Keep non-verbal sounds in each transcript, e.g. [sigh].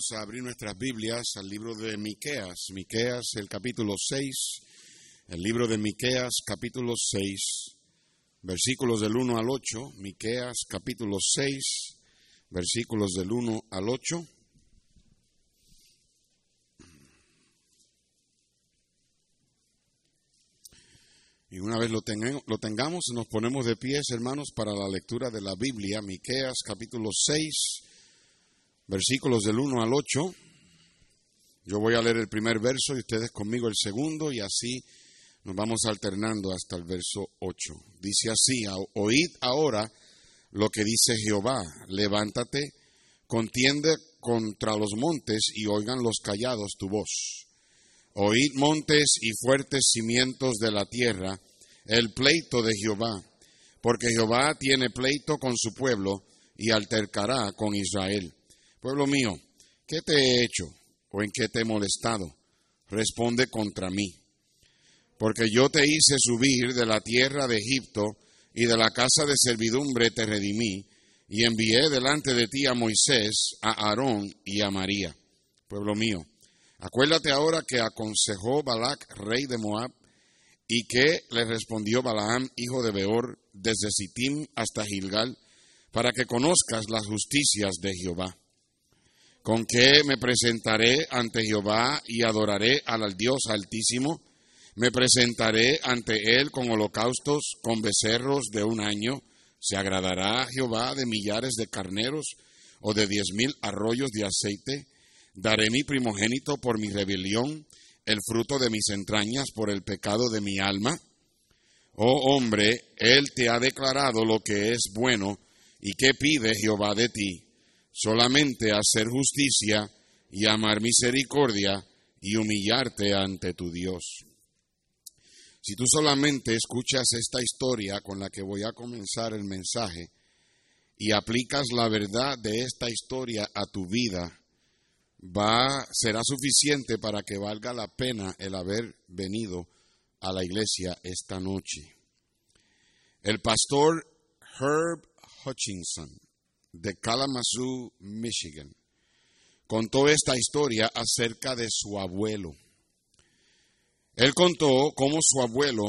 Vamos a abrir nuestras Biblias al libro de Miqueas, Miqueas el capítulo 6, el libro de Miqueas capítulo 6, versículos del 1 al 8, Miqueas capítulo 6, versículos del 1 al 8. Y una vez lo, lo tengamos, nos ponemos de pies, hermanos, para la lectura de la Biblia, Miqueas capítulo 6, versículos del 1 al 8. Yo voy a leer el primer verso y ustedes conmigo el segundo y así nos vamos alternando hasta el verso 8. Dice así, oíd ahora lo que dice Jehová, levántate, contiende contra los montes y oigan los callados tu voz. Oíd montes y fuertes cimientos de la tierra, el pleito de Jehová, porque Jehová tiene pleito con su pueblo y altercará con Israel. Pueblo mío, ¿qué te he hecho o en qué te he molestado? Responde contra mí. Porque yo te hice subir de la tierra de Egipto y de la casa de servidumbre te redimí y envié delante de ti a Moisés, a Aarón y a María. Pueblo mío, Acuérdate ahora que aconsejó Balac, rey de Moab, y que le respondió Balaam, hijo de Beor, desde Sittim hasta Gilgal, para que conozcas las justicias de Jehová. Con que me presentaré ante Jehová y adoraré al Dios Altísimo, me presentaré ante él con holocaustos, con becerros de un año, se agradará Jehová de millares de carneros o de diez mil arroyos de aceite, Daré mi primogénito por mi rebelión, el fruto de mis entrañas por el pecado de mi alma. Oh hombre, Él te ha declarado lo que es bueno y qué pide Jehová de ti, solamente hacer justicia y amar misericordia y humillarte ante tu Dios. Si tú solamente escuchas esta historia con la que voy a comenzar el mensaje y aplicas la verdad de esta historia a tu vida, va, será suficiente para que valga la pena el haber venido a la iglesia esta noche. El pastor Herb Hutchinson de Kalamazoo, Michigan, contó esta historia acerca de su abuelo. Él contó cómo su abuelo,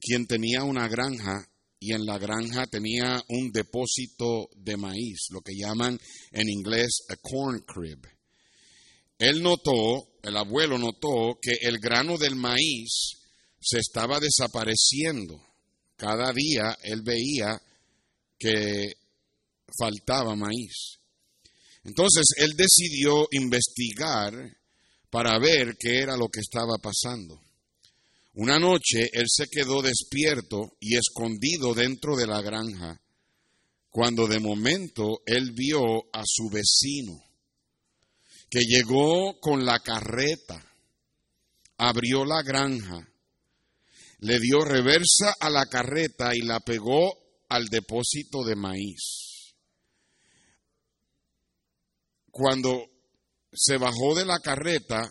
quien tenía una granja y en la granja tenía un depósito de maíz, lo que llaman en inglés a corn crib, él notó, el abuelo notó que el grano del maíz se estaba desapareciendo. Cada día él veía que faltaba maíz. Entonces él decidió investigar para ver qué era lo que estaba pasando. Una noche él se quedó despierto y escondido dentro de la granja, cuando de momento él vio a su vecino que llegó con la carreta, abrió la granja, le dio reversa a la carreta y la pegó al depósito de maíz. Cuando se bajó de la carreta,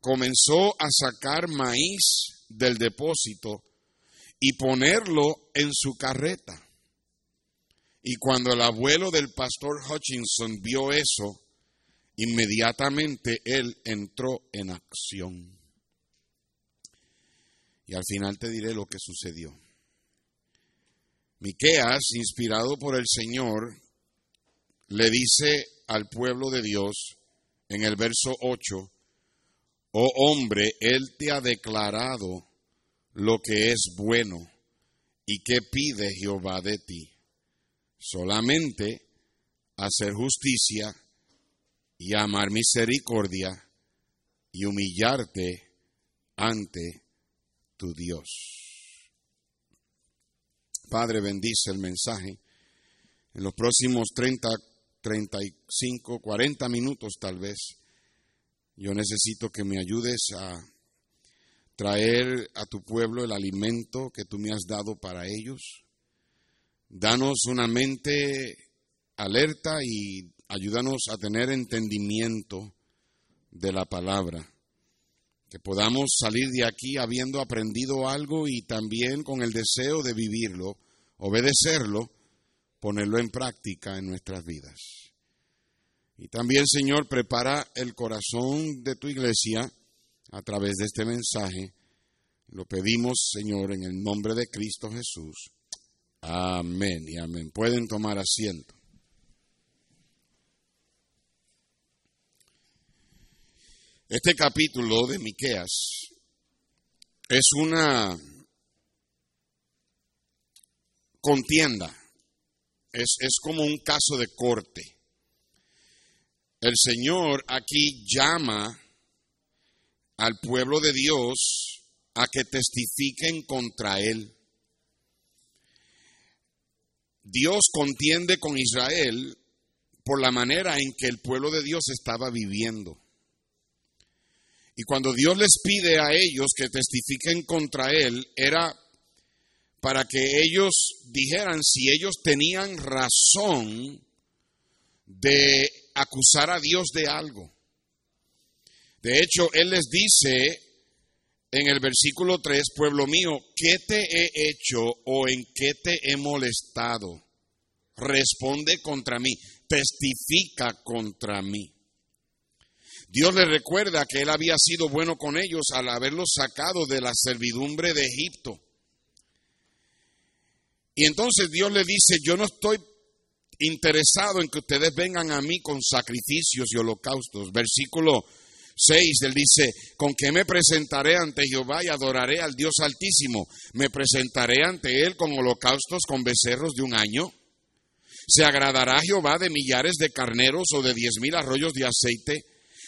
comenzó a sacar maíz del depósito y ponerlo en su carreta. Y cuando el abuelo del pastor Hutchinson vio eso, Inmediatamente él entró en acción. Y al final te diré lo que sucedió. Miqueas, inspirado por el Señor, le dice al pueblo de Dios en el verso 8, Oh hombre, Él te ha declarado lo que es bueno y qué pide Jehová de ti. Solamente hacer justicia y amar misericordia y humillarte ante tu Dios. Padre, bendice el mensaje. En los próximos 30, 35, 40 minutos tal vez, yo necesito que me ayudes a traer a tu pueblo el alimento que tú me has dado para ellos. Danos una mente alerta y ayúdanos a tener entendimiento de la palabra, que podamos salir de aquí habiendo aprendido algo y también con el deseo de vivirlo, obedecerlo, ponerlo en práctica en nuestras vidas. Y también, Señor, prepara el corazón de tu iglesia a través de este mensaje. Lo pedimos, Señor, en el nombre de Cristo Jesús. Amén y amén. Pueden tomar asiento. Este capítulo de Miqueas es una contienda, es, es como un caso de corte. El Señor aquí llama al pueblo de Dios a que testifiquen contra Él. Dios contiende con Israel por la manera en que el pueblo de Dios estaba viviendo. Y cuando Dios les pide a ellos que testifiquen contra Él, era para que ellos dijeran si ellos tenían razón de acusar a Dios de algo. De hecho, Él les dice en el versículo 3, pueblo mío, ¿qué te he hecho o en qué te he molestado? Responde contra mí, testifica contra mí. Dios les recuerda que Él había sido bueno con ellos al haberlos sacado de la servidumbre de Egipto. Y entonces Dios le dice, yo no estoy interesado en que ustedes vengan a mí con sacrificios y holocaustos. Versículo 6, él dice, ¿con qué me presentaré ante Jehová y adoraré al Dios altísimo? ¿Me presentaré ante él con holocaustos con becerros de un año? ¿Se agradará Jehová de millares de carneros o de diez mil arroyos de aceite?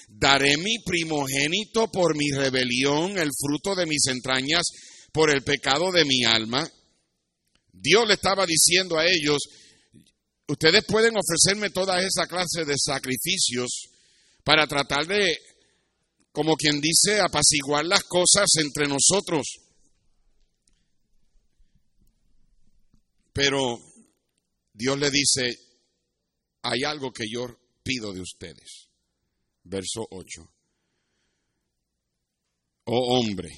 Daré mi primogénito por mi rebelión, el fruto de mis entrañas, por el pecado de mi alma. Dios le estaba diciendo a ellos, ustedes pueden ofrecerme toda esa clase de sacrificios para tratar de, como quien dice, apaciguar las cosas entre nosotros. Pero Dios le dice, hay algo que yo pido de ustedes verso 8. Oh hombre,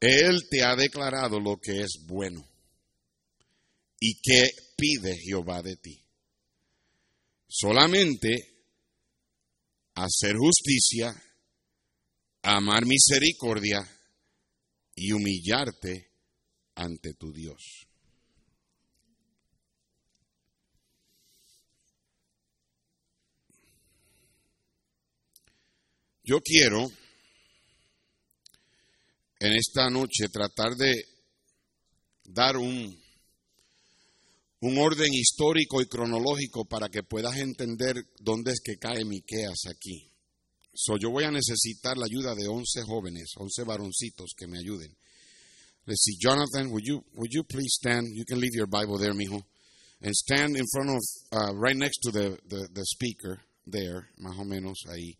Él te ha declarado lo que es bueno. ¿Y qué pide Jehová de ti? Solamente hacer justicia, amar misericordia y humillarte ante tu Dios. Yo quiero en esta noche tratar de dar un, un orden histórico y cronológico para que puedas entender dónde es que cae Miqueas aquí. So, yo voy a necesitar la ayuda de 11 jóvenes, 11 varoncitos que me ayuden. Let's see, Jonathan, would you, would you please stand? You can leave your Bible there, mijo. And stand in front of, uh, right next to the, the, the speaker, there, más o menos ahí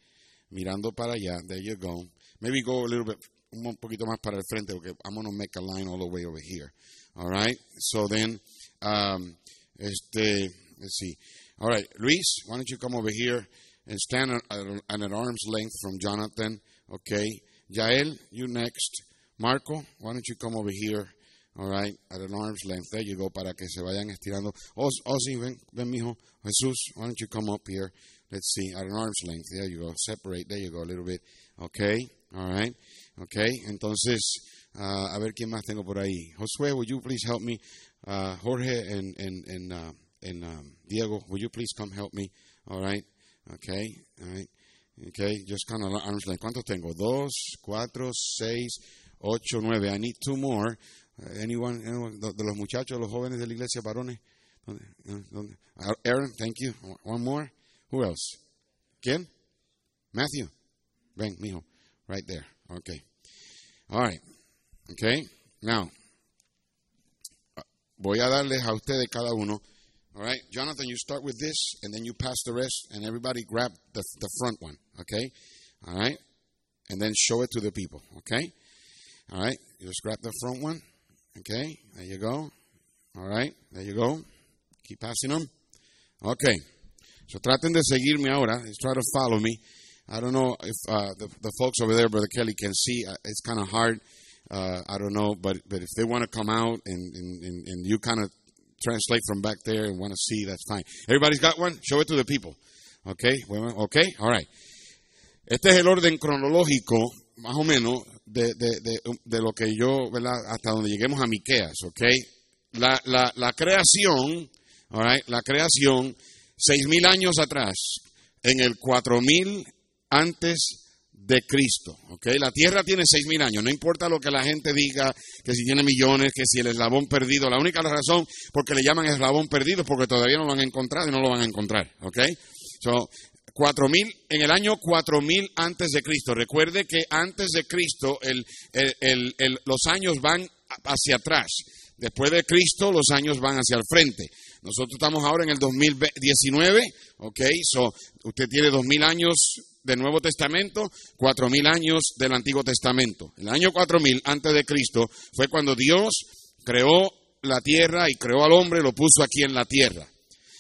mirando para allá. There you go. Maybe go a little bit, un poquito más para el frente, porque I'm going to make a line all the way over here. All right? So then, um, este, let's see. All right, Luis, why don't you come over here and stand at, an arm's length from Jonathan? Okay. Yael, you next. Marco, why don't you come over here? All right, at an arm's length. There you go, para que se vayan estirando. Ozzy, ven, ven, mijo. Jesús, why don't you come up here? let's see, at an arm's length. There you go. Separate. There you go. A little bit. Okay. All right. Okay. Entonces, uh, a ver quién más tengo por ahí. Josué, would you please help me? Uh, Jorge and and and uh, and um, Diego, would you please come help me? All right. Okay. All right. Okay. Just kind of arm's length. ¿Cuántos tengo? Dos, cuatro, seis, ocho, nueve. I need two more. Uh, anyone, anyone de los muchachos, los jóvenes de la iglesia, varones. Aaron, thank you. One more. Who else? ¿Quién? Matthew. Ven, mijo. Right there. Okay. All right. Okay. Now, voy a darles a ustedes cada uno. All right. Jonathan, you start with this, and then you pass the rest, and everybody grab the, the front one. Okay. All right. And then show it to the people. Okay. All right. You just grab the front one. Okay. There you go. All right. There you go. Keep passing them. Okay. So traten de seguirme ahora. Try to follow me. I don't know if uh, the, the folks over there, Brother Kelly, can see. Uh, it's kind of hard. Uh, I don't know, but but if they want to come out and, and, and you kind of translate from back there and want to see, that's fine. Everybody's got one? Show it to the people. Ok, bueno, ok, all right. Este es el orden cronológico, más o menos, de, de, de, lo que yo, ¿verdad? Hasta donde lleguemos a Miqueas, ok. La, la, la creación, all right, la creación, seis mil años atrás, en el cuatro mil antes de Cristo. ¿ok? La tierra tiene seis mil años, no importa lo que la gente diga, que si tiene millones, que si el eslabón perdido, la única razón por le llaman eslabón perdido es porque todavía no lo han encontrado y no lo van a encontrar. ¿ok? So, cuatro mil, en el año 4000 antes de Cristo. Recuerde que antes de Cristo los años van hacia atrás. Después de Cristo los años van hacia el frente. Nosotros estamos ahora en el 2019, ¿ok? So, usted tiene dos mil años del Nuevo Testamento, cuatro mil años del Antiguo Testamento. El año cuatro mil antes de Cristo fue cuando Dios creó la tierra y creó al hombre, lo puso aquí en la tierra.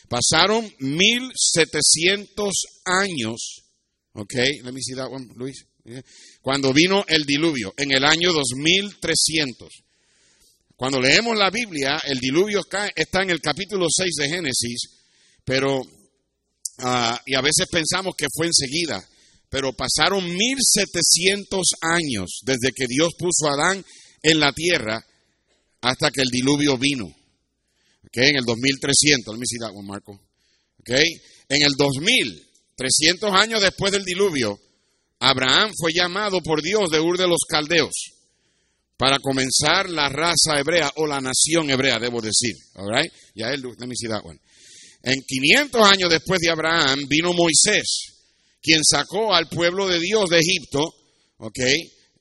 Pasaron mil setecientos años, ok, let me see that one, Luis. Cuando vino el diluvio, en el año 2300. Cuando leemos la Biblia, el diluvio está en el capítulo 6 de Génesis, pero, uh, y a veces pensamos que fue enseguida, pero pasaron 1700 años desde que Dios puso a Adán en la tierra hasta que el diluvio vino. Okay, en el 2300, let me see Marco. Okay, en el 2000, 300 años después del diluvio, Abraham fue llamado por Dios de Ur de los Caldeos para comenzar la raza hebrea o la nación hebrea, debo decir. All right? Él, let me see that. En 500 años después de Abraham vino Moisés quien sacó al pueblo de Dios de Egipto, ¿ok?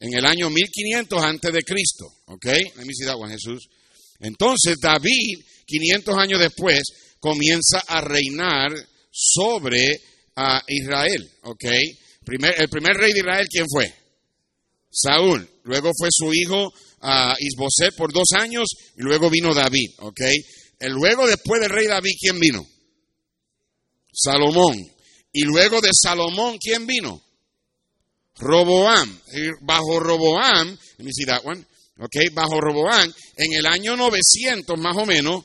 En el año 1500 antes de Cristo, ¿ok? Let me Jesús. Entonces David, 500 años después, comienza a reinar sobre Israel, ¿ok? el primer rey de Israel, ¿quién fue? Saúl. Luego fue su hijo uh, Isboset por dos años y luego vino David, ¿ok? El luego después del rey David, ¿quién vino? Salomón. Y luego de Salomón, ¿quién vino? Roboam. Bajo Roboam, let me see that one. Okay, bajo Roboam, en el año 900 más o menos,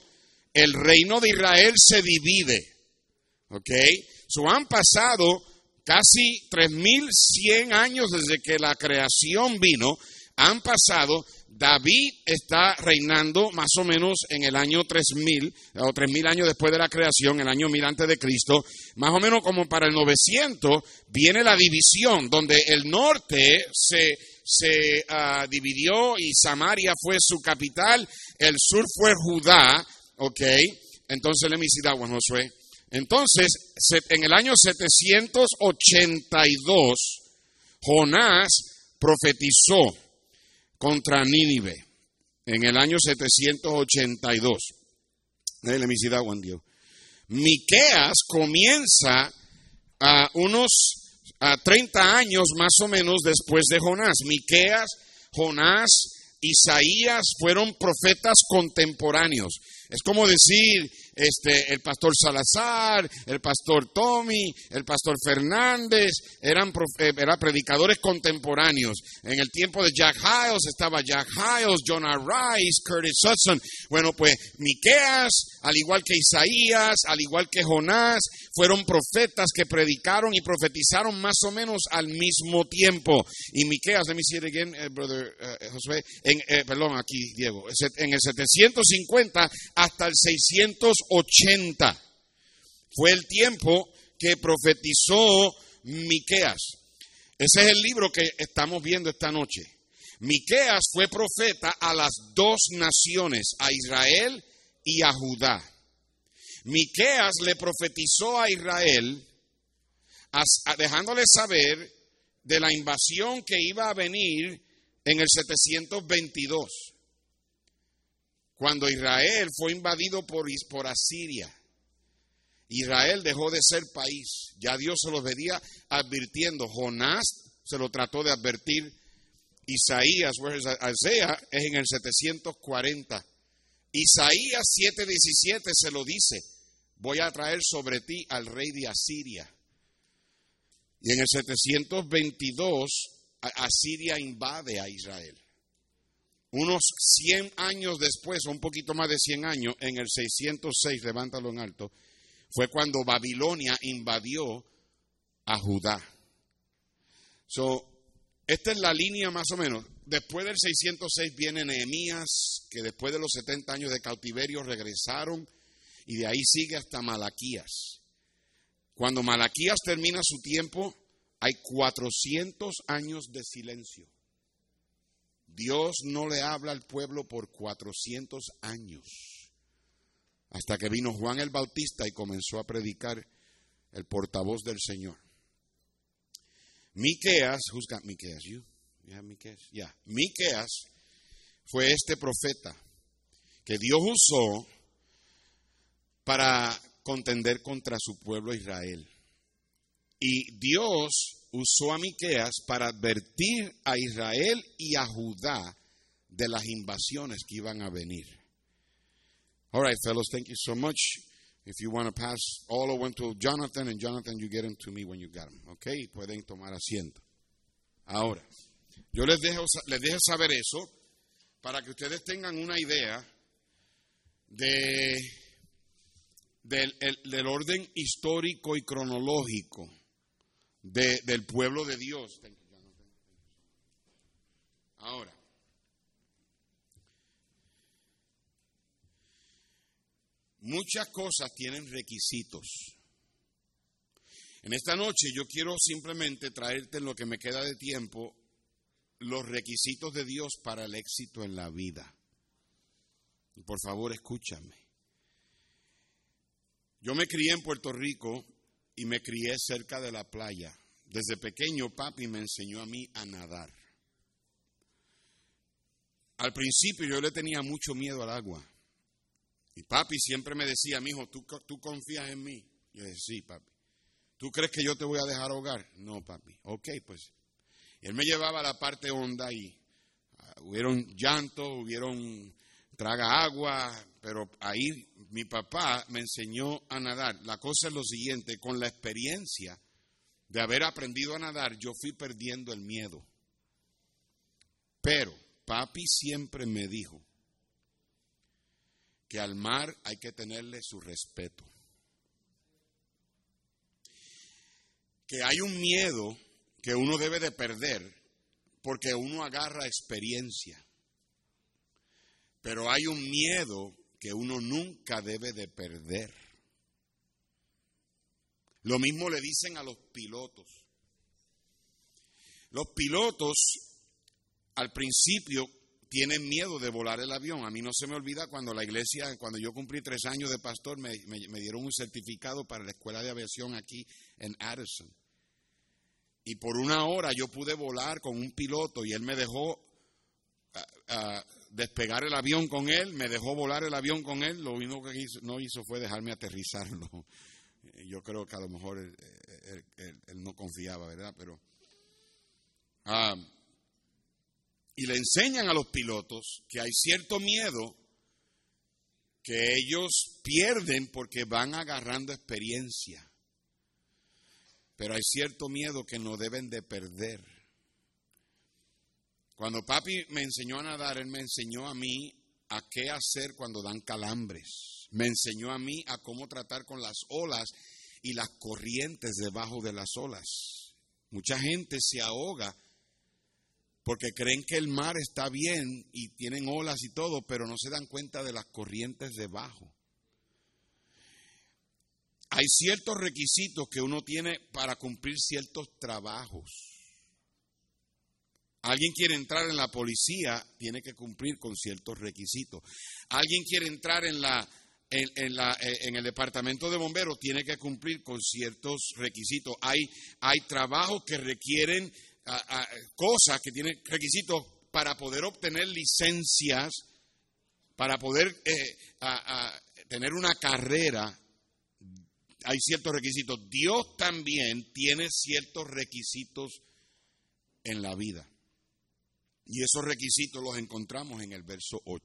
el reino de Israel se divide. Ok, so han pasado casi 3100 años desde que la creación vino, han pasado David está reinando más o menos en el año 3000, o 3000 años después de la creación, el año 1000 antes de Cristo, más o menos como para el 900, viene la división, donde el norte se, se uh, dividió y Samaria fue su capital, el sur fue Judá, ok, entonces le me that Josué. Entonces, en el año 782, Jonás profetizó contra Nínive en el año 782. Let me see that one, Miqueas comienza a unos a 30 años más o menos después de Jonás. Miqueas, Jonás, Isaías fueron profetas contemporáneos. Es como decir este, el pastor Salazar, el pastor Tommy, el pastor Fernández, eran, eh, eran predicadores contemporáneos. En el tiempo de Jack Hiles estaba Jack Hiles, Jonah Rice, Curtis Hudson. Bueno, pues Miqueas, al igual que Isaías, al igual que Jonás, fueron profetas que predicaron y profetizaron más o menos al mismo tiempo. Y Miqueas, let me see it again, eh, brother uh, Josué, en, perdón, aquí Diego, en el 750 hasta el 600 80. Fue el tiempo que profetizó Miqueas. Ese es el libro que estamos viendo esta noche. Miqueas fue profeta a las dos naciones, a Israel y a Judá. Miqueas le profetizó a Israel dejándole saber de la invasión que iba a venir en el 722 cuando Israel fue invadido por, Asiria. Israel dejó de ser país. Ya Dios se lo venía advirtiendo. Jonás se lo trató de advertir. Isaías, es en el 740. Isaías 7:17 se lo dice. Voy a traer sobre ti al rey de Asiria. Y en el 722 Asiria invade a Israel. Unos 100 años después, o un poquito más de 100 años, en el 606, levántalo en alto, fue cuando Babilonia invadió a Judá. So, esta es la línea más o menos. Después del 606 viene Nehemías, que después de los 70 años de cautiverio regresaron, y de ahí sigue hasta Malaquías. Cuando Malaquías termina su tiempo, hay 400 años de silencio. Dios no le habla al pueblo por 400 años. Hasta que vino Juan el Bautista y comenzó a predicar el portavoz del Señor. Miqueas, who's got Miqueas? You? Miqueas? Yeah. Miqueas fue este profeta que Dios usó para contender contra su pueblo Israel. Y Dios usó a Miqueas para advertir a Israel y a Judá de las invasiones que iban a venir. All right, fellows, thank you so much. If you want to pass all them to Jonathan, and Jonathan, you get them to me when you got them. Okay, pueden tomar asiento. Ahora, yo les dejo, les dejo saber eso para que ustedes tengan una idea de, del, del orden histórico y cronológico de, del pueblo de Dios. Ahora, muchas cosas tienen requisitos. En esta noche yo quiero simplemente traerte en lo que me queda de tiempo los requisitos de Dios para el éxito en la vida. Por favor, escúchame. Yo me crié en Puerto Rico y me crié cerca de la playa. Desde pequeño papi me enseñó a mí a nadar. Al principio yo le tenía mucho miedo al agua. Y papi siempre me decía, mi hijo, ¿tú, ¿tú confías en mí? Yo decía, sí, papi. ¿Tú crees que yo te voy a dejar ahogar? No, papi. Ok, pues. él me llevaba a la parte honda y uh, hubieron llantos, hubieron traga agua, pero ahí mi papá me enseñó a nadar. La cosa es lo siguiente, con la experiencia de haber aprendido a nadar, yo fui perdiendo el miedo. Pero papi siempre me dijo que al mar hay que tenerle su respeto. Que hay un miedo que uno debe de perder porque uno agarra experiencia. Pero hay un miedo que uno nunca debe de perder. Lo mismo le dicen a los pilotos. Los pilotos al principio tienen miedo de volar el avión. A mí no se me olvida cuando la iglesia, cuando yo cumplí tres años de pastor, me, dieron un certificado para la escuela de aviación aquí en Addison. Y por una hora yo pude volar con un piloto y él me dejó ah, ah, despegar el avión con él, me dejó volar el avión con él, lo único que no hizo fue dejarme aterrizarlo. [laughs] Yo creo que a lo mejor él, no confiaba, ¿verdad? Pero. Ah, y le enseñan a los pilotos que hay cierto miedo que ellos pierden porque van agarrando experiencia. Pero hay cierto miedo que no deben de perder. Cuando papi me enseñó a nadar, él me enseñó a mí a qué hacer cuando dan calambres. Me enseñó a mí a cómo tratar con las olas y las corrientes debajo de las olas. Mucha gente se ahoga porque creen que el mar está bien y tienen olas y todo, pero no se dan cuenta de las corrientes debajo. Hay ciertos requisitos que uno tiene para cumplir ciertos trabajos. Alguien quiere entrar en la policía, tiene que cumplir con ciertos requisitos. Alguien quiere entrar en, la, en, la, eh, en el departamento de bomberos, tiene que cumplir con ciertos requisitos. Hay, hay trabajos que requieren cosas que tienen requisitos para poder obtener licencias, para poder eh, tener una carrera. Hay ciertos requisitos. Dios también tiene ciertos requisitos en la vida. Y esos requisitos los encontramos en el verso 8.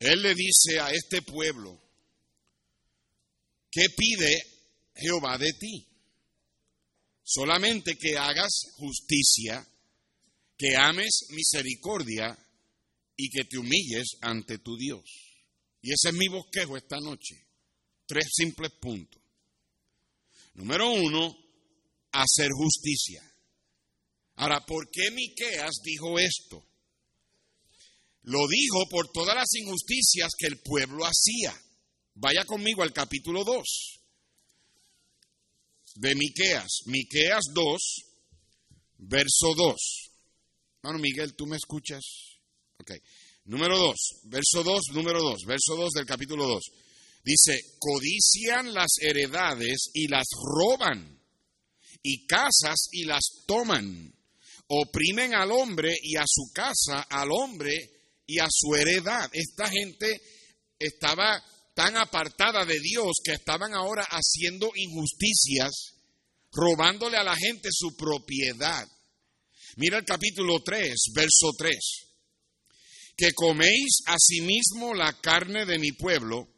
Él le dice a este pueblo, ¿qué pide Jehová de ti? Solamente que hagas justicia, que ames misericordia y que te humilles ante tu Dios. Y ese es mi bosquejo esta noche. tres simples puntos. Número uno, hacer justicia. Ahora, ¿por qué Miqueas dijo esto? Lo dijo por todas las injusticias que el pueblo hacía. Vaya conmigo al capítulo 2 de Miqueas, Miqueas 2, verso 2. Hermano Miguel, ¿tú me escuchas? Ok. Número 2, verso 2, número 2, verso 2 del capítulo 2. Dice, codician las heredades y las roban, y casas y las toman, oprimen al hombre y a su casa, al hombre y a su heredad. Esta gente estaba tan apartada de Dios que estaban ahora haciendo injusticias, robándole a la gente su propiedad. Mira el capítulo 3, verso 3. Que coméis asimismo la carne de mi pueblo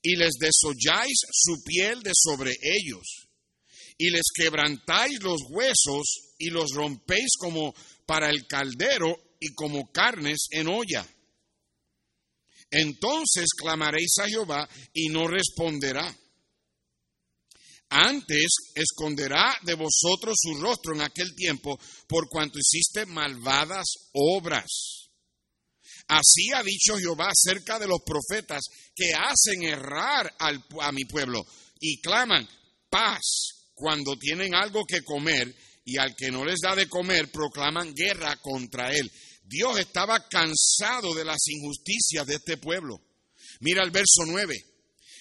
y les desolláis su piel de sobre ellos y les quebrantáis los huesos y los rompéis como para el caldero y como carnes en olla. Entonces clamaréis a Jehová y no responderá. Antes esconderá de vosotros su rostro en aquel tiempo por cuanto hiciste malvadas obras. Así ha dicho Jehová acerca de los profetas que hacen errar a mi pueblo y claman paz cuando tienen algo que comer y al que no les da de comer proclaman guerra contra él. Dios estaba cansado de las injusticias de este pueblo. Mira el verso 9.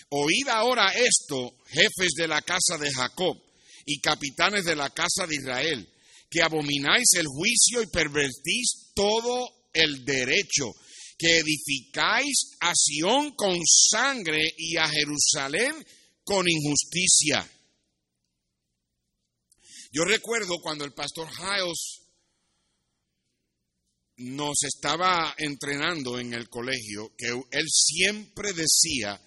Oíd ahora esto, jefes de la casa de Jacob y capitanes de la casa de Israel, que abomináis el juicio y pervertís todo el derecho, que edificáis a Sión con sangre y a Jerusalén con injusticia. Yo recuerdo cuando el pastor Hiles nos estaba entrenando en el colegio que él siempre decía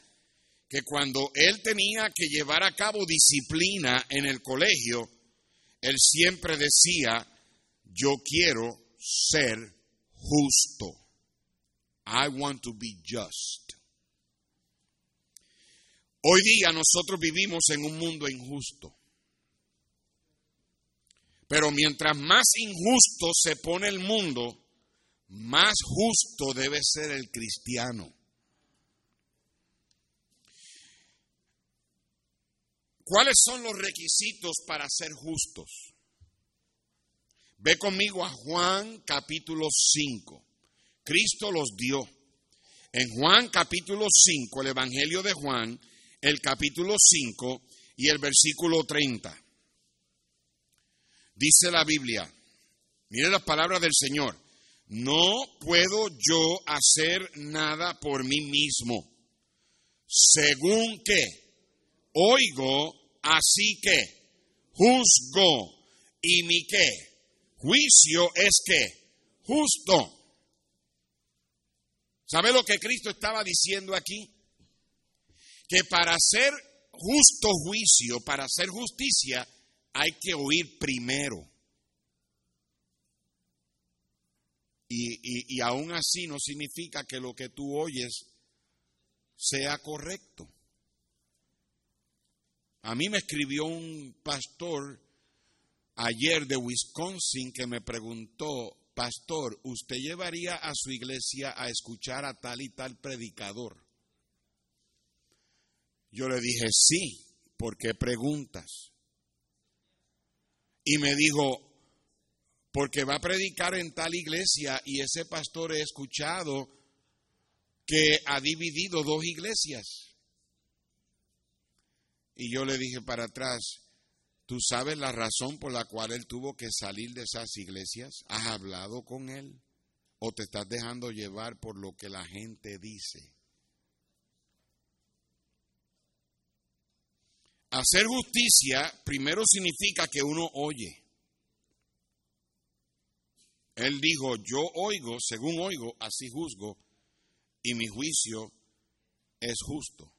que cuando él tenía que llevar a cabo disciplina en el colegio, él siempre decía, yo quiero ser justo. I want to be just. Hoy día nosotros vivimos en un mundo injusto. Pero mientras más injusto se pone el mundo, más justo debe ser el cristiano. ¿Cuáles son los requisitos para ser justos? Ve conmigo a Juan capítulo 5. Cristo los dio. En Juan capítulo 5, el Evangelio de Juan, el capítulo 5 y el versículo 30. Dice la Biblia, mire las palabras del Señor. No puedo yo hacer nada por mí mismo. Según que oigo, así que juzgo. Y mi qué juicio es que justo. ¿Sabe lo que Cristo estaba diciendo aquí? Que para hacer justo juicio, para hacer justicia, hay que oír primero. Y, aún así no significa que lo que tú oyes sea correcto. A mí me escribió un pastor ayer de Wisconsin que me preguntó, pastor, ¿usted llevaría a su iglesia a escuchar a tal y tal predicador? Yo le dije, sí, ¿por qué preguntas? Y me dijo, porque va a predicar en tal iglesia y ese pastor he escuchado que ha dividido dos iglesias. Y yo le dije para atrás, ¿tú sabes la razón por la cual él tuvo que salir de esas iglesias? ¿Has hablado con él? ¿O te estás dejando llevar por lo que la gente dice? Hacer justicia primero significa que uno oye. Él dijo, yo oigo, según oigo, así juzgo, y mi juicio es justo.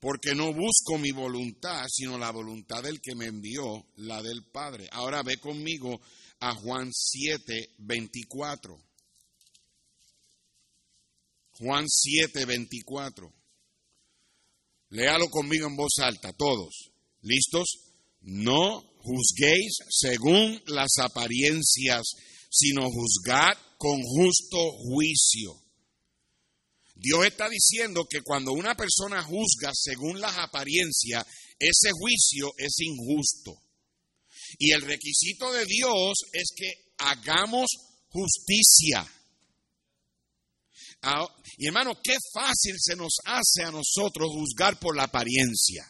Porque no busco mi voluntad, sino la voluntad del que me envió, la del Padre. Ahora ve conmigo a Juan 7, 24. Juan 7, 24. Léalo conmigo en voz alta, todos. ¿Listos? No juzguéis según las apariencias, sino juzgad con justo juicio. Dios está diciendo que cuando una persona juzga según las apariencias, ese juicio es injusto. Y el requisito de Dios es que hagamos justicia. Ah, y hermano, qué fácil se nos hace a nosotros juzgar por la apariencia.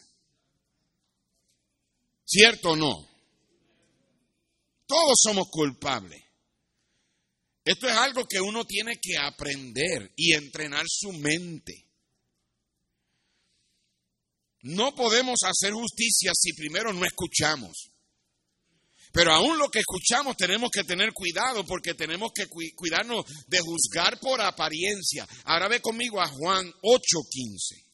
¿Cierto o no? Todos somos culpables. Esto es algo que uno tiene que aprender y entrenar su mente. No podemos hacer justicia si primero no escuchamos. Pero aún lo que escuchamos tenemos que tener cuidado porque tenemos que cuidarnos de juzgar por apariencia. Ahora ve conmigo a Juan 8:15.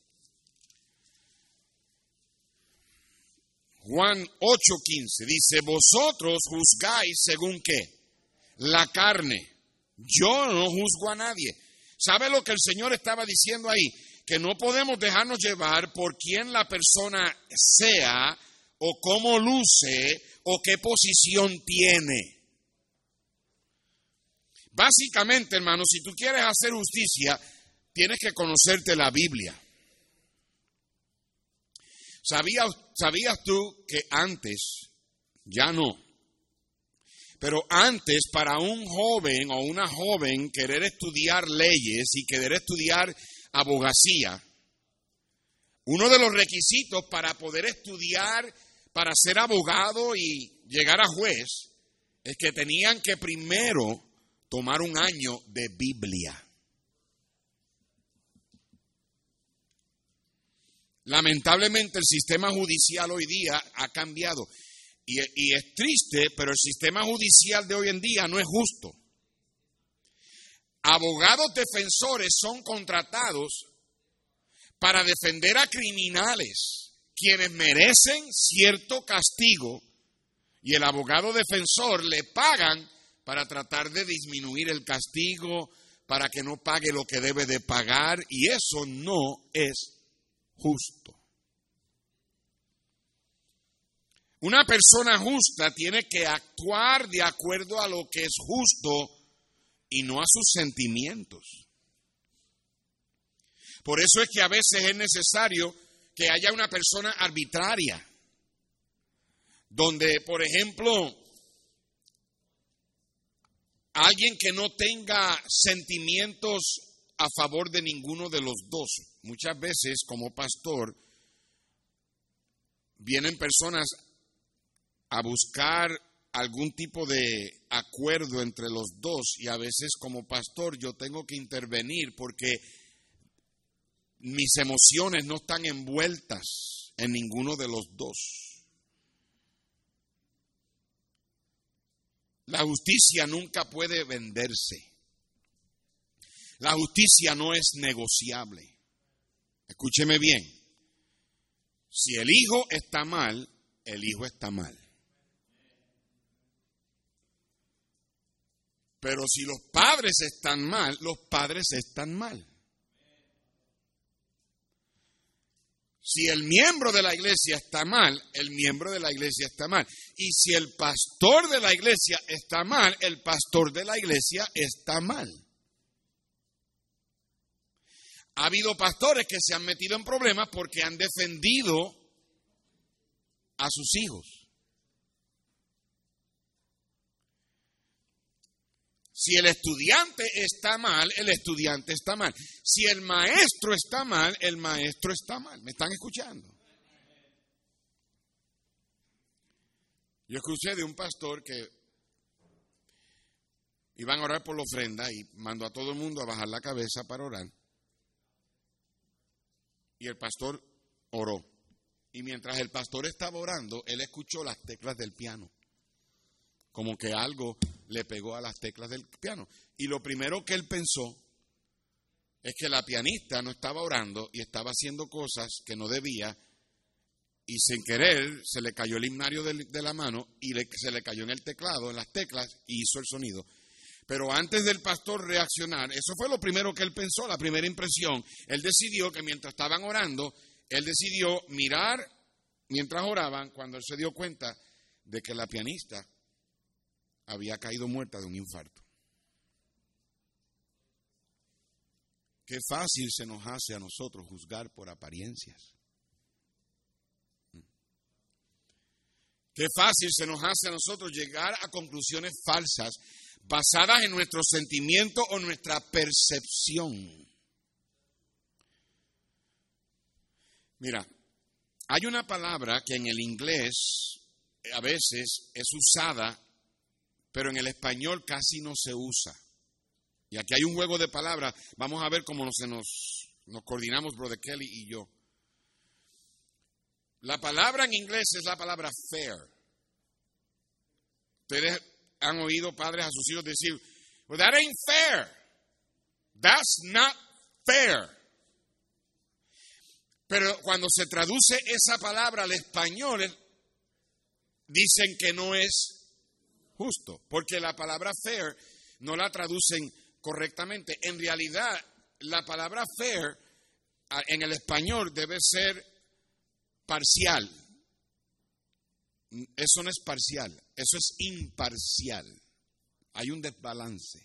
Juan 8:15 dice, vosotros juzgáis según qué? La carne. Yo no juzgo a nadie. ¿Sabe lo que el Señor estaba diciendo ahí? Que no podemos dejarnos llevar por quién la persona sea o cómo luce o qué posición tiene. Básicamente, hermano, si tú quieres hacer justicia, tienes que conocerte la Biblia. ¿Sabías, ¿Sabías tú que antes, ya no, pero antes para un joven o una joven querer estudiar leyes y querer estudiar abogacía, uno de los requisitos para poder estudiar para ser abogado y llegar a juez es que tenían que primero tomar un año de Biblia. Lamentablemente el sistema judicial hoy día ha cambiado y, es triste, pero el sistema judicial de hoy en día no es justo. Abogados defensores son contratados para defender a criminales quienes merecen cierto castigo y el abogado defensor le pagan para tratar de disminuir el castigo, para que no pague lo que debe de pagar, y eso no es justo. Una persona justa tiene que actuar de acuerdo a lo que es justo y no a sus sentimientos. Por eso es que a veces es necesario que haya una persona arbitraria, donde, por ejemplo, alguien que no tenga sentimientos a favor de ninguno de los dos. Muchas veces, como pastor, vienen personas a buscar algún tipo de acuerdo entre los dos y a veces como pastor yo tengo que intervenir porque mis emociones no están envueltas en ninguno de los dos. La justicia nunca puede venderse. La justicia no es negociable. Escúcheme bien. Si el hijo está mal, el hijo está mal. Pero si los padres están mal, los padres están mal. Si el miembro de la iglesia está mal, el miembro de la iglesia está mal. Y si el pastor de la iglesia está mal, el pastor de la iglesia está mal. Ha habido pastores que se han metido en problemas porque han defendido a sus hijos. Si el estudiante está mal, el estudiante está mal. Si el maestro está mal, el maestro está mal. ¿Me están escuchando? Yo escuché de un pastor que iban a orar por la ofrenda y mandó a todo el mundo a bajar la cabeza para orar. Y el pastor oró. Y mientras el pastor estaba orando, él escuchó las teclas del piano. Como que algo le pegó a las teclas del piano. Y lo primero que él pensó es que la pianista no estaba orando y estaba haciendo cosas que no debía y sin querer se le cayó el himnario de, la mano y se le cayó en el teclado, en las teclas y hizo el sonido. Pero antes del pastor reaccionar, eso fue lo primero que él pensó, la primera impresión. Él decidió que mientras estaban orando, él decidió mirar mientras oraban cuando él se dio cuenta de que la pianista había caído muerta de un infarto. Qué fácil se nos hace a nosotros juzgar por apariencias. Qué fácil se nos hace a nosotros llegar a conclusiones falsas basadas en nuestro sentimiento o nuestra percepción. Mira, hay una palabra que en el inglés a veces es usada, pero en el español casi no se usa. Y aquí hay un juego de palabras. Vamos a ver cómo nos, nos coordinamos, Brother Kelly y yo. La palabra en inglés es la palabra fair. Ustedes han oído padres a sus hijos decir, well, that ain't fair. That's not fair. Pero cuando se traduce esa palabra al español, dicen que no es justo, porque la palabra fair no la traducen correctamente. En realidad, la palabra fair en el español debe ser parcial. Eso no es parcial, eso es imparcial. Hay un desbalance.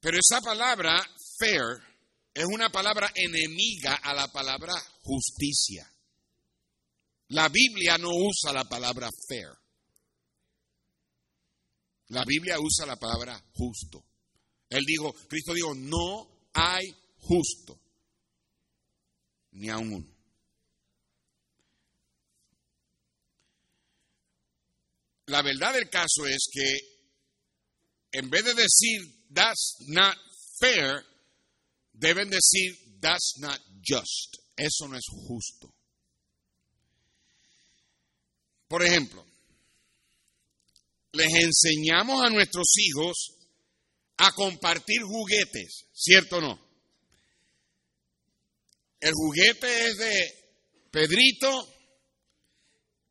Pero esa palabra fair es una palabra enemiga a la palabra justicia. La Biblia no usa la palabra fair. La Biblia usa la palabra justo. Él dijo, Cristo dijo, no hay justo ni a uno. La verdad del caso es que en vez de decir that's not fair, deben decir that's not just. Eso no es justo. Por ejemplo, les enseñamos a nuestros hijos a compartir juguetes, ¿cierto o no? El juguete es de Pedrito,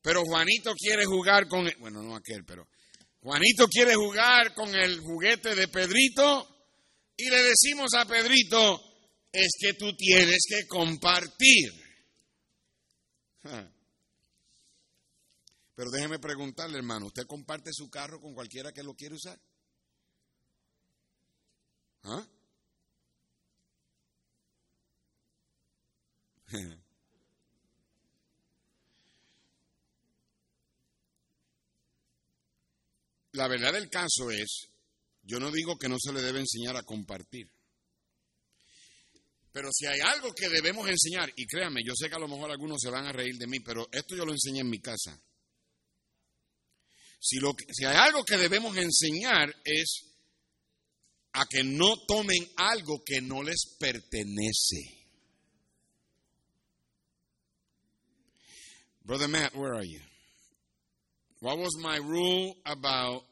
pero Juanito quiere jugar con, el, bueno, no aquel, pero Juanito quiere jugar con el juguete de Pedrito y le decimos a Pedrito, es que tú tienes que compartir. [laughs] Pero déjeme preguntarle, hermano, ¿usted comparte su carro con cualquiera que lo quiera usar? ¿Ah? [laughs] La verdad del caso es, yo no digo que no se le debe enseñar a compartir. Pero si hay algo que debemos enseñar, y créanme, yo sé que a lo mejor algunos se van a reír de mí, pero esto yo lo enseñé en mi casa. Si, lo, si hay algo que debemos enseñar es a que no tomen algo que no les pertenece. Brother Matt, where are you? What was my rule about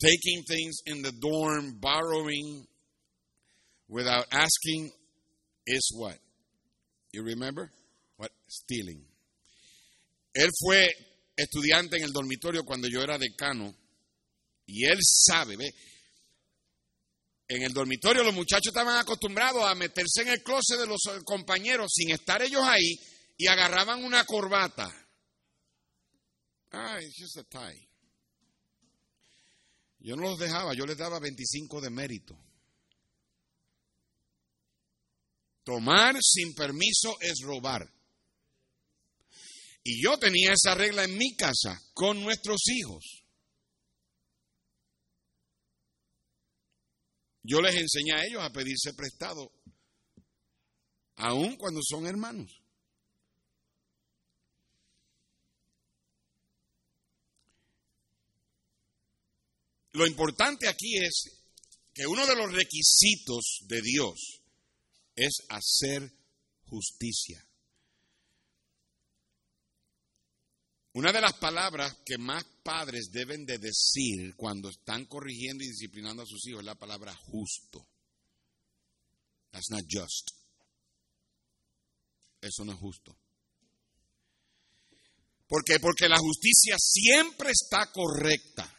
taking things in the dorm, borrowing without asking is what? You remember? What? Stealing. Él fue estudiante en el dormitorio cuando yo era decano y él sabe, ¿ve? En el dormitorio los muchachos estaban acostumbrados a meterse en el closet de los compañeros sin estar ellos ahí y agarraban una corbata. Ah, it's just a tie. Yo no los dejaba, yo les daba 25 de mérito. Tomar sin permiso es robar. Y yo tenía esa regla en mi casa con nuestros hijos. Yo les enseñé a ellos a pedirse prestado, aun cuando son hermanos. Lo importante aquí es que uno de los requisitos de Dios es hacer justicia. Una de las palabras que más padres deben de decir cuando están corrigiendo y disciplinando a sus hijos es la palabra justo. That's not just. Eso no es justo. ¿Por qué? Porque la justicia siempre está correcta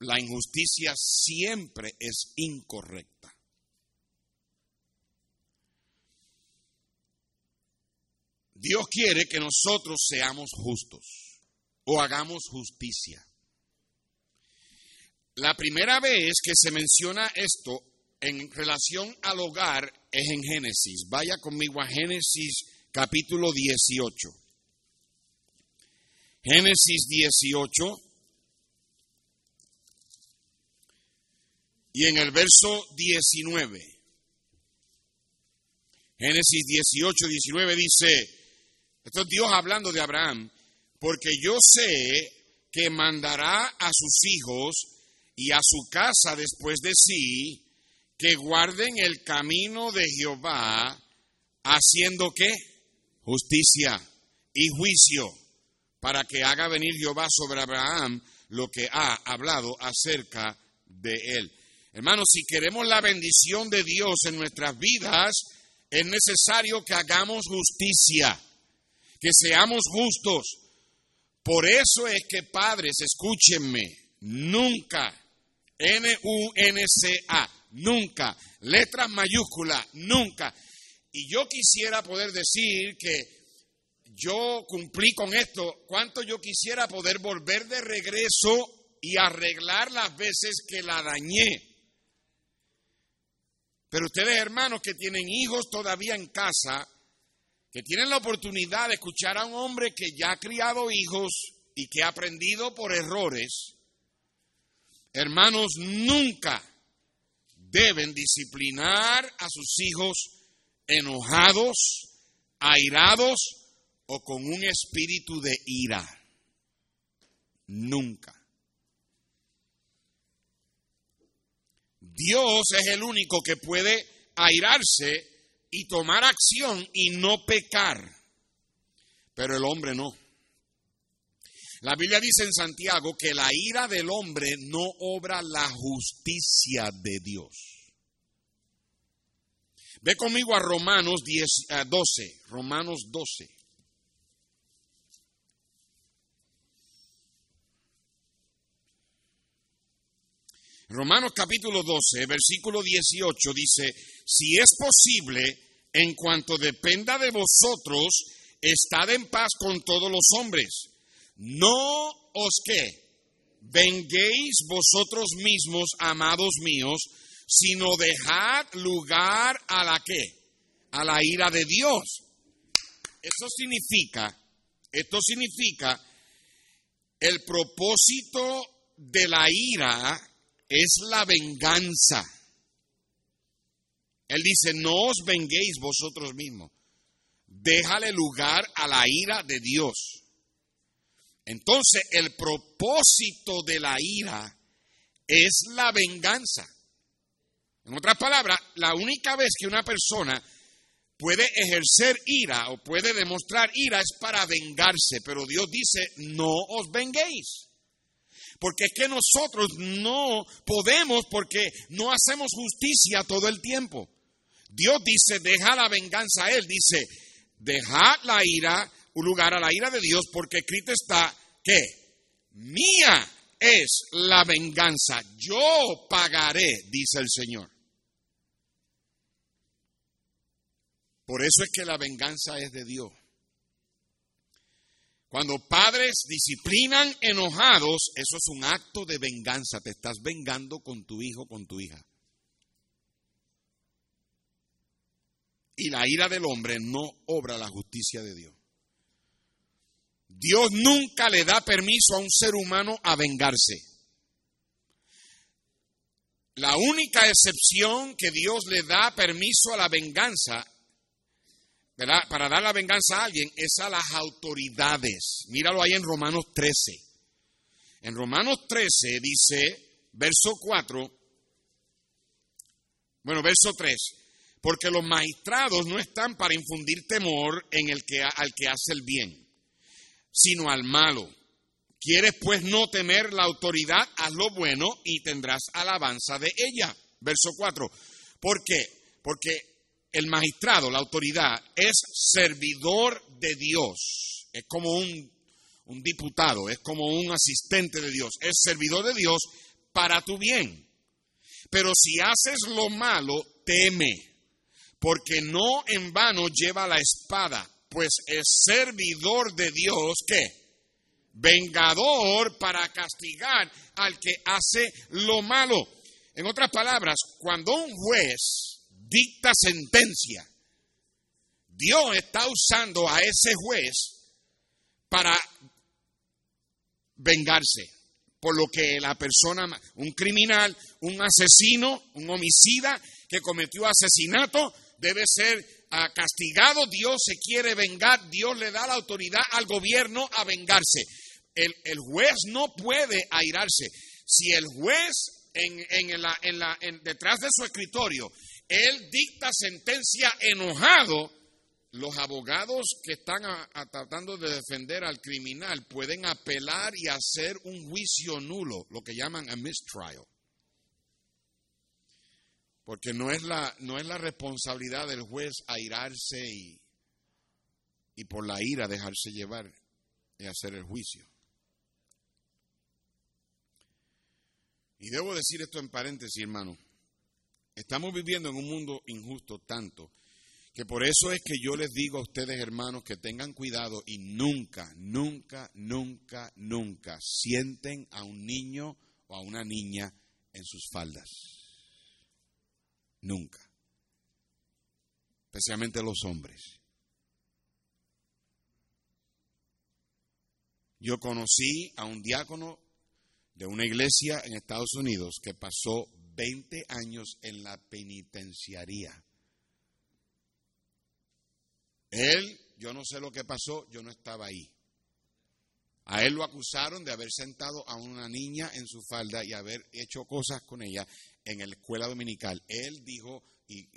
la injusticia siempre es incorrecta. Dios quiere que nosotros seamos justos o hagamos justicia. La primera vez que se menciona esto en relación al hogar es en Génesis. Vaya conmigo a Génesis capítulo 18. Génesis 18. Y en el verso 19. Génesis 18, 19 dice, esto es Dios hablando de Abraham, porque yo sé que mandará a sus hijos y a su casa después de sí, que guarden el camino de Jehová, haciendo qué? Justicia y juicio, para que haga venir Jehová sobre Abraham lo que ha hablado acerca de él. Hermanos, si queremos la bendición de Dios en nuestras vidas, es necesario que hagamos justicia, que seamos justos. Por eso es que padres, escúchenme, nunca N-U-N-C-A, nunca. Letras mayúsculas, nunca. Y yo quisiera poder decir que yo cumplí con esto. ¿Cuánto yo quisiera poder volver de regreso y arreglar las veces que la dañé? Pero ustedes, hermanos, que tienen hijos todavía en casa, que tienen la oportunidad de escuchar a un hombre que ya ha criado hijos y que ha aprendido por errores, Hermanos, nunca deben disciplinar a sus hijos enojados, airados o con un espíritu de ira. Nunca. Dios es el único que puede airarse y tomar acción y no pecar, pero el hombre no. La Biblia dice en Santiago que la ira del hombre no obra la justicia de Dios. Ve conmigo a Romanos 10, 12, Romanos 12. Romanos capítulo 12, versículo 18 dice, si es posible, en cuanto dependa de vosotros, estad en paz con todos los hombres no os que venguéis vosotros mismos, amados míos, sino dejad lugar a la que, a la ira de Dios. Eso significa, esto significa, el propósito de la ira es la venganza. Él dice, no os venguéis vosotros mismos, déjale lugar a la ira de Dios. Entonces el propósito de la ira es la venganza. En otras palabras, la única vez que una persona puede ejercer ira o puede demostrar ira es para vengarse, pero Dios dice, no os venguéis. Porque es que nosotros no podemos porque no hacemos justicia todo el tiempo. Dios dice, deja la venganza a Él. Dice, deja la ira, un lugar a la ira de Dios, porque escrito está, que mía es la venganza, yo pagaré, dice el Señor. Por eso es que la venganza es de Dios. Cuando padres disciplinan enojados, eso es un acto de venganza. Te estás vengando con tu hijo, con tu hija. Y la ira del hombre no obra la justicia de Dios. Dios nunca le da permiso a un ser humano a vengarse. La única excepción que Dios le da permiso a la venganza, ¿verdad? Para dar la venganza a alguien es a las autoridades. Míralo ahí en Romanos 13. En Romanos 13 dice, verso 4, bueno, verso 3, porque los magistrados no están para infundir temor en el que, al que hace el bien sino al malo. ¿Quieres pues no temer la autoridad? Haz lo bueno y tendrás alabanza de ella. Verso 4. ¿Por qué? Porque el magistrado, la autoridad, es servidor de Dios. Es como un, un diputado, es como un asistente de Dios. Es servidor de Dios para tu bien. Pero si haces lo malo, teme, porque no en vano lleva la espada pues es servidor de Dios, ¿qué? Vengador para castigar al que hace lo malo. En otras palabras, cuando un juez dicta sentencia, Dios está usando a ese juez para vengarse por lo que la persona, un criminal, un asesino, un homicida que cometió asesinato, debe ser castigado. Dios se quiere vengar, Dios le da la autoridad al gobierno a vengarse. El, juez no puede airarse. Si el juez en, en detrás de su escritorio, él dicta sentencia enojado, los abogados que están tratando de defender al criminal pueden apelar y hacer un juicio nulo, lo que llaman a mistrial. Porque no es la, no es la responsabilidad del juez airarse y, y por la ira dejarse llevar y hacer el juicio. Y debo decir esto en paréntesis, hermano. Estamos viviendo en un mundo injusto tanto que por eso es que yo les digo a ustedes, hermanos, que tengan cuidado y nunca, nunca, nunca, nunca sienten a un niño o a una niña en sus faldas. Nunca. Especialmente los hombres. Yo conocí a un diácono de una iglesia en Estados Unidos que pasó 20 años en la penitenciaría él, yo no sé lo que pasó, yo no estaba ahí. A él lo acusaron de haber sentado a una niña en su falda y haber hecho cosas con ella en la escuela dominical. Él dijo, y,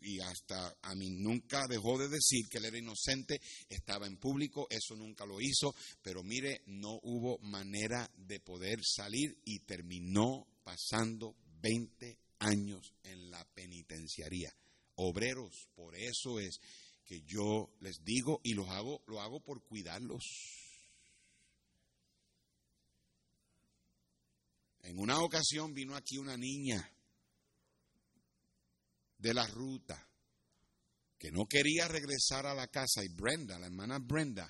y, hasta a mí nunca dejó de decir que él era inocente, estaba en público, eso nunca lo hizo, pero mire, no hubo manera de poder salir y terminó pasando 20 años en la penitenciaría. Obreros, por eso es que yo les digo y los hago, lo hago por cuidarlos. En una ocasión vino aquí una niña de la ruta que no quería regresar a la casa y Brenda, la hermana Brenda,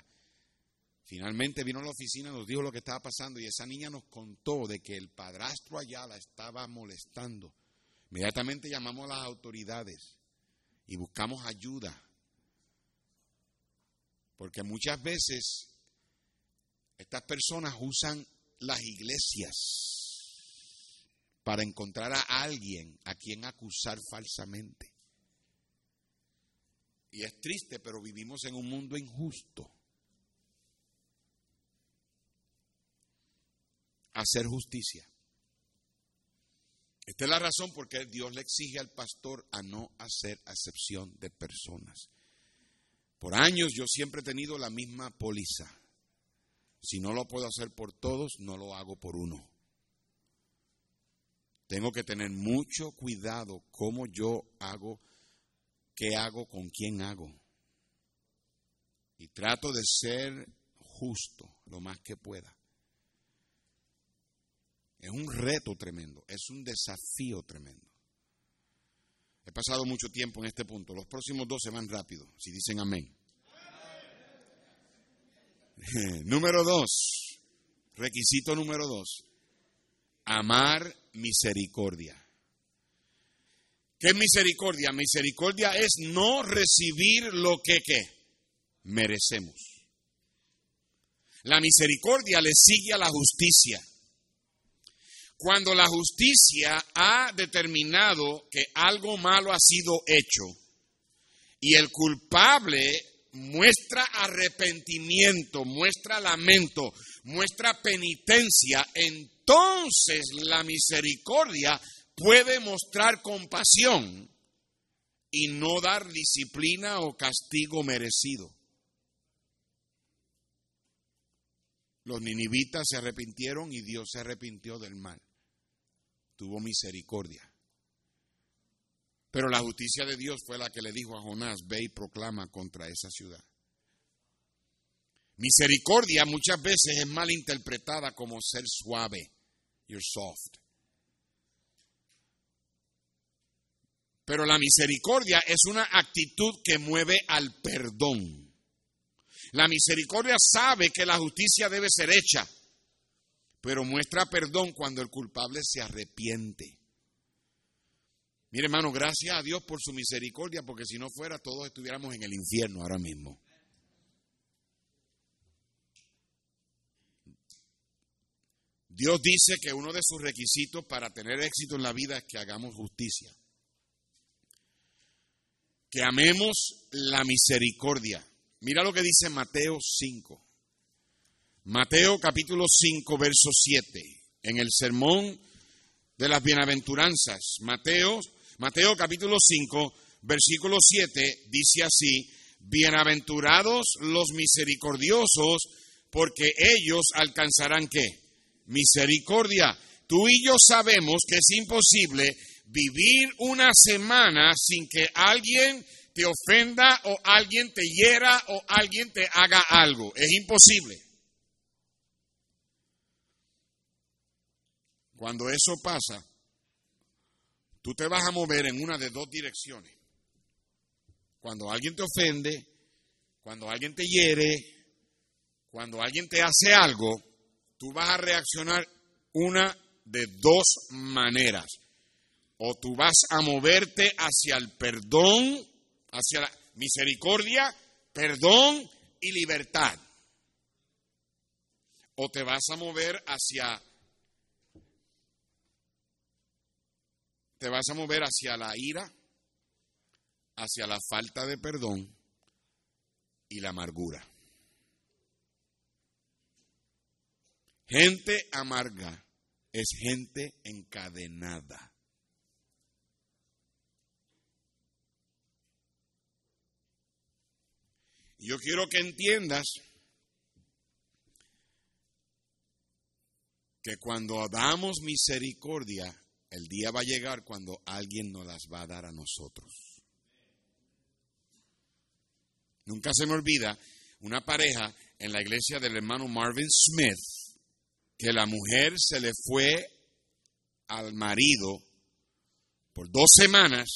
finalmente vino a la oficina, nos dijo lo que estaba pasando y esa niña nos contó de que el padrastro allá la estaba molestando. Inmediatamente llamamos a las autoridades y buscamos ayuda. Porque muchas veces estas personas usan las iglesias para encontrar a alguien a quien acusar falsamente. Y es triste, pero vivimos en un mundo injusto. Hacer justicia. Esta es la razón por qué Dios le exige al pastor a no hacer acepción de personas. Por años yo siempre he tenido la misma póliza. Si no lo puedo hacer por todos, no lo hago por uno. Tengo que tener mucho cuidado cómo yo hago, qué hago, con quién hago. Y trato de ser justo lo más que pueda. Es un reto tremendo, es un desafío tremendo. He pasado mucho tiempo en este punto. Los próximos dos se van rápido, si dicen amén. [laughs] número dos, requisito número dos, amar misericordia. ¿Qué es misericordia? Misericordia es no recibir lo que merecemos. La misericordia le sigue a la justicia. Cuando la justicia ha determinado que algo malo ha sido hecho y el culpable muestra arrepentimiento, muestra lamento, muestra penitencia, entonces la misericordia puede mostrar compasión y no dar disciplina o castigo merecido. Los ninivitas se arrepintieron y Dios se arrepintió del mal tuvo misericordia. Pero la justicia de Dios fue la que le dijo a Jonás, ve y proclama contra esa ciudad. Misericordia muchas veces es mal interpretada como ser suave, you're soft. Pero la misericordia es una actitud que mueve al perdón. La misericordia sabe que la justicia debe ser hecha, pero muestra perdón cuando el culpable se arrepiente. Mire hermano, gracias a Dios por su misericordia, porque si no fuera todos estuviéramos en el infierno ahora mismo. Dios dice que uno de sus requisitos para tener éxito en la vida es que hagamos justicia. Que amemos la misericordia. Mira lo que dice Mateo 5. Mateo capítulo 5, verso 7. En el sermón de las bienaventuranzas. Mateo, Mateo capítulo 5, versículo 7 dice así, bienaventurados los misericordiosos, porque ellos alcanzarán qué? Misericordia. Tú y yo sabemos que es imposible vivir una semana sin que alguien te ofenda o alguien te hiera o alguien te haga algo. Es imposible. Cuando eso pasa, tú te vas a mover en una de dos direcciones. Cuando alguien te ofende, cuando alguien te hiere, cuando alguien te hace algo, tú vas a reaccionar una de dos maneras. O tú vas a moverte hacia el perdón hacia la misericordia, perdón y libertad. O te vas a mover hacia te vas a mover hacia la ira, hacia la falta de perdón y la amargura. Gente amarga es gente encadenada. Yo quiero que entiendas que cuando damos misericordia, el día va a llegar cuando alguien nos las va a dar a nosotros. Nunca se me olvida una pareja en la iglesia del hermano Marvin Smith, que la mujer se le fue al marido por dos semanas,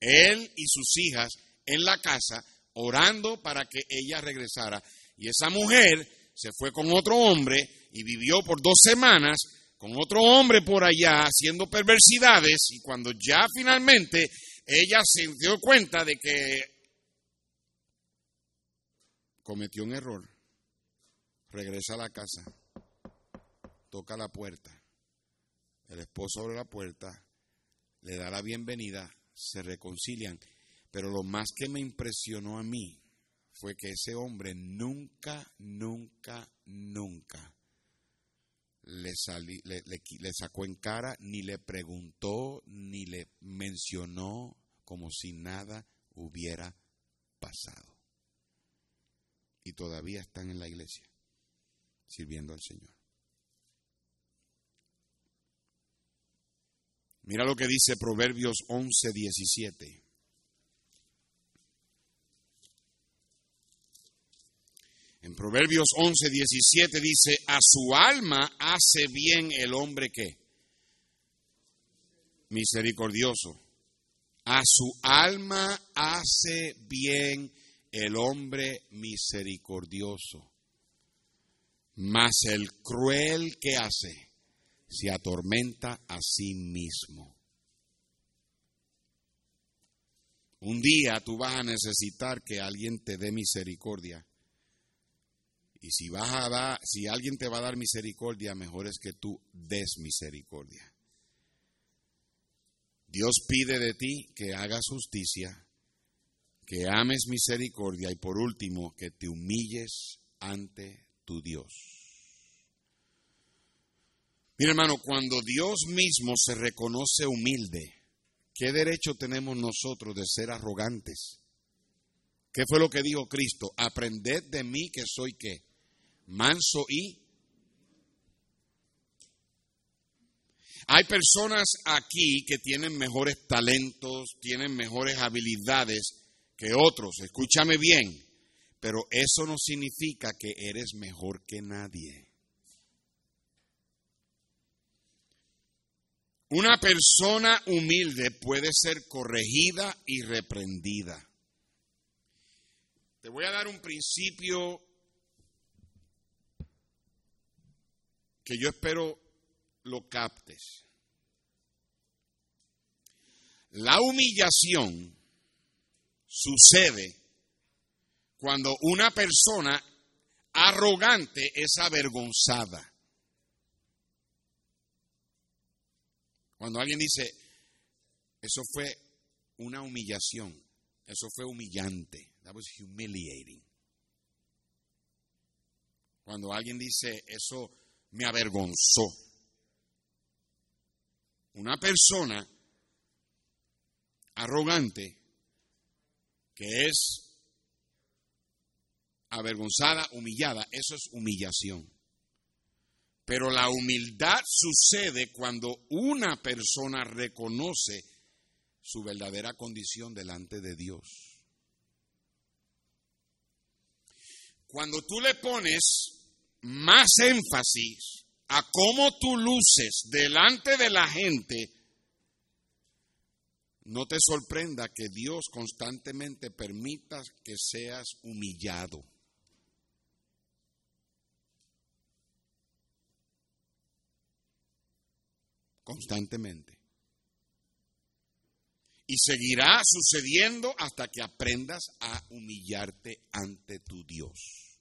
él y sus hijas en la casa, orando para que ella regresara. Y esa mujer se fue con otro hombre y vivió por dos semanas con otro hombre por allá haciendo perversidades y cuando ya finalmente ella se dio cuenta de que cometió un error, regresa a la casa, toca la puerta, el esposo abre la puerta, le da la bienvenida, se reconcilian pero lo más que me impresionó a mí fue que ese hombre nunca, nunca, nunca le, le, sacó en cara, ni le preguntó, ni le mencionó como si nada hubiera pasado. Y todavía están en la iglesia, sirviendo al Señor. Mira lo que dice Proverbios 11, 17. En Proverbios 11, 17 dice, a su alma hace bien el hombre que misericordioso. A su alma hace bien el hombre misericordioso. Mas el cruel que hace se atormenta a sí mismo. Un día tú vas a necesitar que alguien te dé misericordia y si vas a dar, si alguien te va a dar misericordia, mejor es que tú des misericordia. Dios pide de ti que hagas justicia, que ames misericordia y por último que te humilles ante tu Dios. Mira hermano, cuando Dios mismo se reconoce humilde, ¿qué derecho tenemos nosotros de ser arrogantes? ¿Qué fue lo que dijo Cristo? Aprended de mí que soy qué? manso y... Hay personas aquí que tienen mejores talentos, tienen mejores habilidades que otros, escúchame bien, pero eso no significa que eres mejor que nadie. Una persona humilde puede ser corregida y reprendida. Te voy a dar un principio que yo espero lo captes. La humillación sucede cuando una persona arrogante es avergonzada. Cuando alguien dice, eso fue una humillación, eso fue humillante, that was humiliating. Cuando alguien dice, eso me avergonzó. Una persona arrogante que es avergonzada, humillada, eso es humillación. Pero la humildad sucede cuando una persona reconoce su verdadera condición delante de Dios. Cuando tú le pones más énfasis a cómo tú luces delante de la gente, no te sorprenda que Dios constantemente permita que seas humillado. Constantemente. Y seguirá sucediendo hasta que aprendas a humillarte ante tu Dios.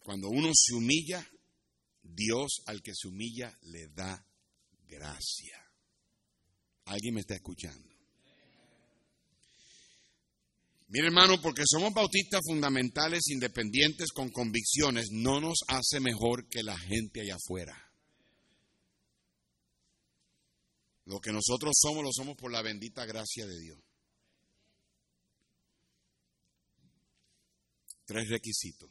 Cuando uno se humilla, Dios al que se humilla le da gracia. ¿Alguien me está escuchando? Mire hermano, porque somos bautistas fundamentales, independientes, con convicciones, no nos hace mejor que la gente allá afuera. Lo que nosotros somos, lo somos por la bendita gracia de Dios. Tres requisitos.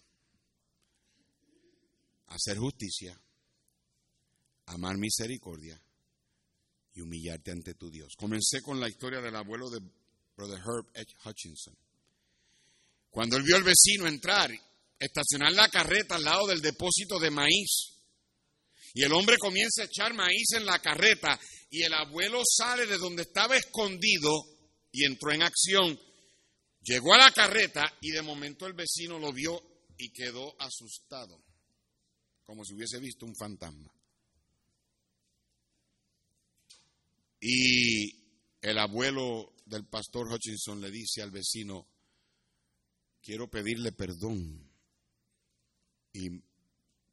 Hacer justicia, amar misericordia y humillarte ante tu Dios. Comencé con la historia del abuelo de Brother Herb H. Hutchinson. Cuando él vio al vecino entrar, estacionar la carreta al lado del depósito de maíz, y el hombre comienza a echar maíz en la carreta, y el abuelo sale de donde estaba escondido y entró en acción. Llegó a la carreta y de momento el vecino lo vio y quedó asustado, como si hubiese visto un fantasma. Y el abuelo del pastor Hutchinson le dice al vecino, quiero pedirle perdón y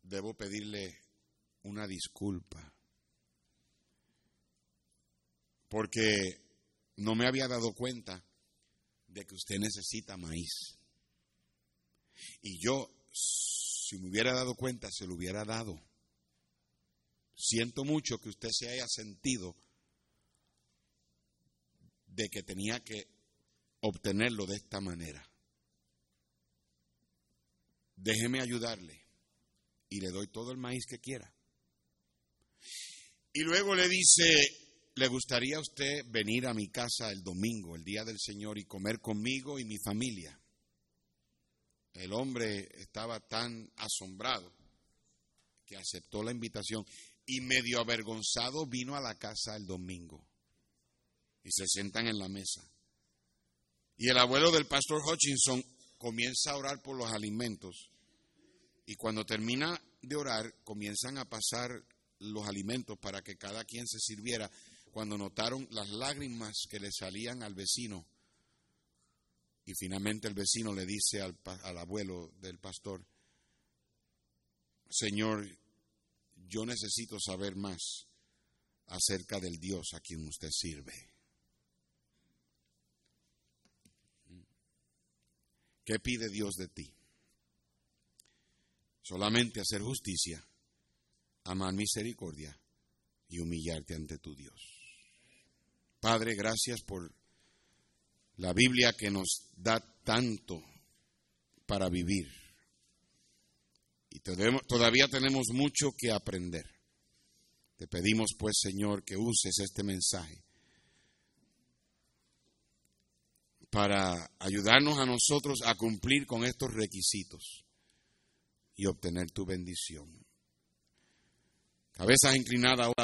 debo pedirle una disculpa. Porque no me había dado cuenta de que usted necesita maíz. Y yo, si me hubiera dado cuenta, se lo hubiera dado. Siento mucho que usted se haya sentido de que tenía que obtenerlo de esta manera déjeme ayudarle y le doy todo el maíz que quiera. Y luego le dice, ¿le gustaría a usted venir a mi casa el domingo, el día del Señor, y comer conmigo y mi familia? El hombre estaba tan asombrado que aceptó la invitación y medio avergonzado vino a la casa el domingo y se sentan en la mesa. Y el abuelo del pastor Hutchinson comienza a orar por los alimentos y cuando termina de orar comienzan a pasar los alimentos para que cada quien se sirviera. Cuando notaron las lágrimas que le salían al vecino y finalmente el vecino le dice al, al abuelo del pastor, Señor, yo necesito saber más acerca del Dios a quien usted sirve. ¿Qué pide Dios de ti? Solamente hacer justicia, amar misericordia y humillarte ante tu Dios. Padre, gracias por la Biblia que nos da tanto para vivir. Y todavía tenemos mucho que aprender. Te pedimos pues, Señor, que uses este mensaje para ayudarnos a nosotros a cumplir con estos requisitos y obtener tu bendición. Cabezas inclinadas ahora.